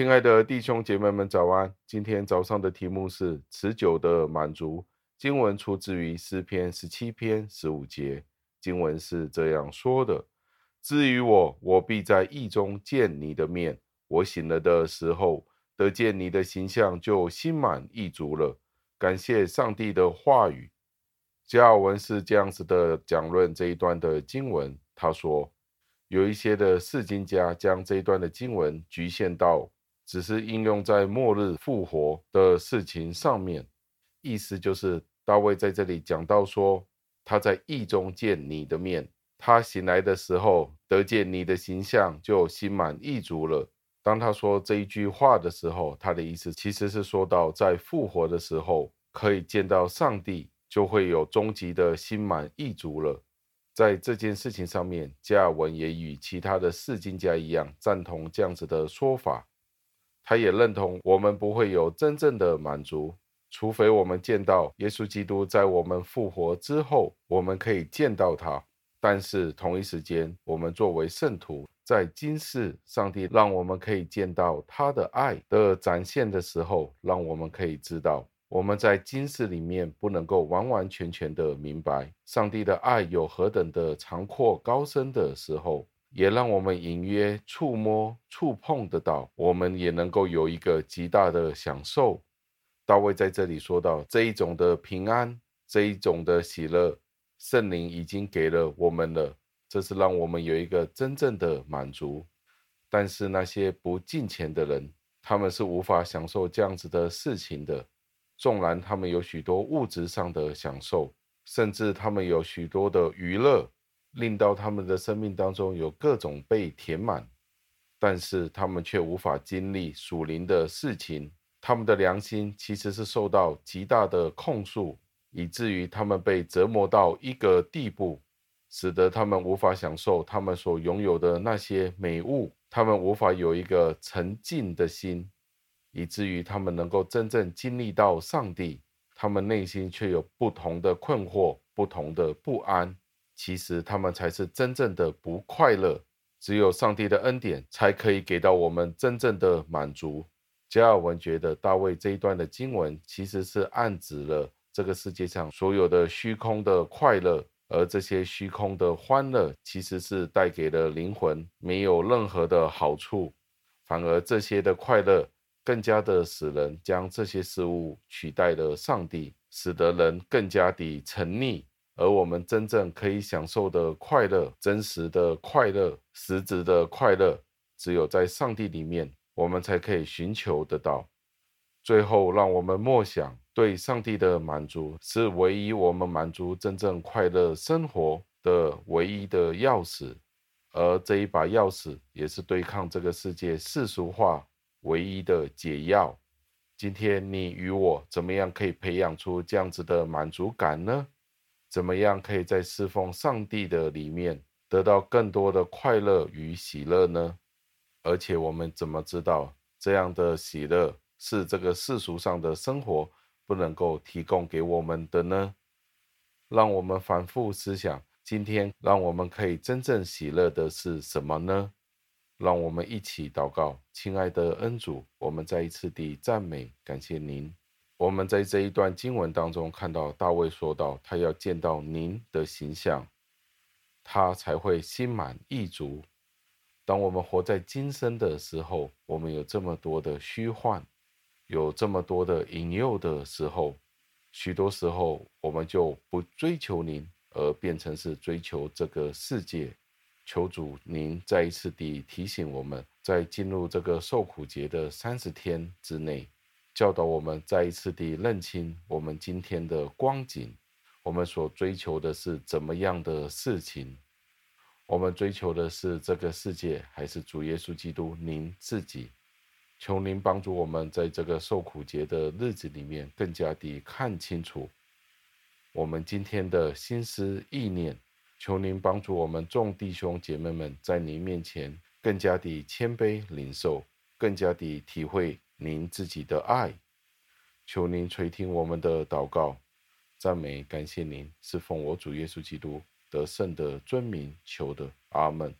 亲爱的弟兄姐妹们，早安！今天早上的题目是持久的满足。经文出自于诗篇十七篇十五节，经文是这样说的：“至于我，我必在意中见你的面。我醒了的时候，得见你的形象，就心满意足了。”感谢上帝的话语。加尔文是这样子的讲论这一段的经文，他说，有一些的释经家将这一段的经文局限到。只是应用在末日复活的事情上面，意思就是大卫在这里讲到说，他在意中见你的面，他醒来的时候得见你的形象，就心满意足了。当他说这一句话的时候，他的意思其实是说到在复活的时候可以见到上帝，就会有终极的心满意足了。在这件事情上面，加尔文也与其他的释经家一样，赞同这样子的说法。他也认同，我们不会有真正的满足，除非我们见到耶稣基督在我们复活之后，我们可以见到他。但是同一时间，我们作为圣徒，在今世，上帝让我们可以见到他的爱的展现的时候，让我们可以知道，我们在今世里面不能够完完全全的明白上帝的爱有何等的长阔高深的时候。也让我们隐约触摸、触碰得到，我们也能够有一个极大的享受。大卫在这里说到这一种的平安，这一种的喜乐，圣灵已经给了我们了，这是让我们有一个真正的满足。但是那些不敬虔的人，他们是无法享受这样子的事情的。纵然他们有许多物质上的享受，甚至他们有许多的娱乐。令到他们的生命当中有各种被填满，但是他们却无法经历属灵的事情。他们的良心其实是受到极大的控诉，以至于他们被折磨到一个地步，使得他们无法享受他们所拥有的那些美物。他们无法有一个沉静的心，以至于他们能够真正经历到上帝。他们内心却有不同的困惑，不同的不安。其实他们才是真正的不快乐，只有上帝的恩典才可以给到我们真正的满足。加尔文觉得大卫这一段的经文其实是暗指了这个世界上所有的虚空的快乐，而这些虚空的欢乐其实是带给了灵魂没有任何的好处，反而这些的快乐更加的使人将这些事物取代了上帝，使得人更加的沉溺。而我们真正可以享受的快乐，真实的快乐，实质的快乐，只有在上帝里面，我们才可以寻求得到。最后，让我们默想，对上帝的满足是唯一我们满足真正快乐生活的唯一的钥匙，而这一把钥匙也是对抗这个世界世俗化唯一的解药。今天你与我怎么样可以培养出这样子的满足感呢？怎么样可以在侍奉上帝的里面得到更多的快乐与喜乐呢？而且我们怎么知道这样的喜乐是这个世俗上的生活不能够提供给我们的呢？让我们反复思想，今天让我们可以真正喜乐的是什么呢？让我们一起祷告，亲爱的恩主，我们再一次地赞美感谢您。我们在这一段经文当中看到大卫说道：“他要见到您的形象，他才会心满意足。”当我们活在今生的时候，我们有这么多的虚幻，有这么多的引诱的时候，许多时候我们就不追求您，而变成是追求这个世界。求主您再一次地提醒我们，在进入这个受苦节的三十天之内。教导我们再一次地认清我们今天的光景，我们所追求的是怎么样的事情？我们追求的是这个世界，还是主耶稣基督您自己？求您帮助我们在这个受苦节的日子里面，更加地看清楚我们今天的心思意念。求您帮助我们众弟兄姐妹们在您面前更加地谦卑领受，更加地体会。您自己的爱，求您垂听我们的祷告，赞美感谢您，是奉我主耶稣基督得胜的尊名求的，阿门。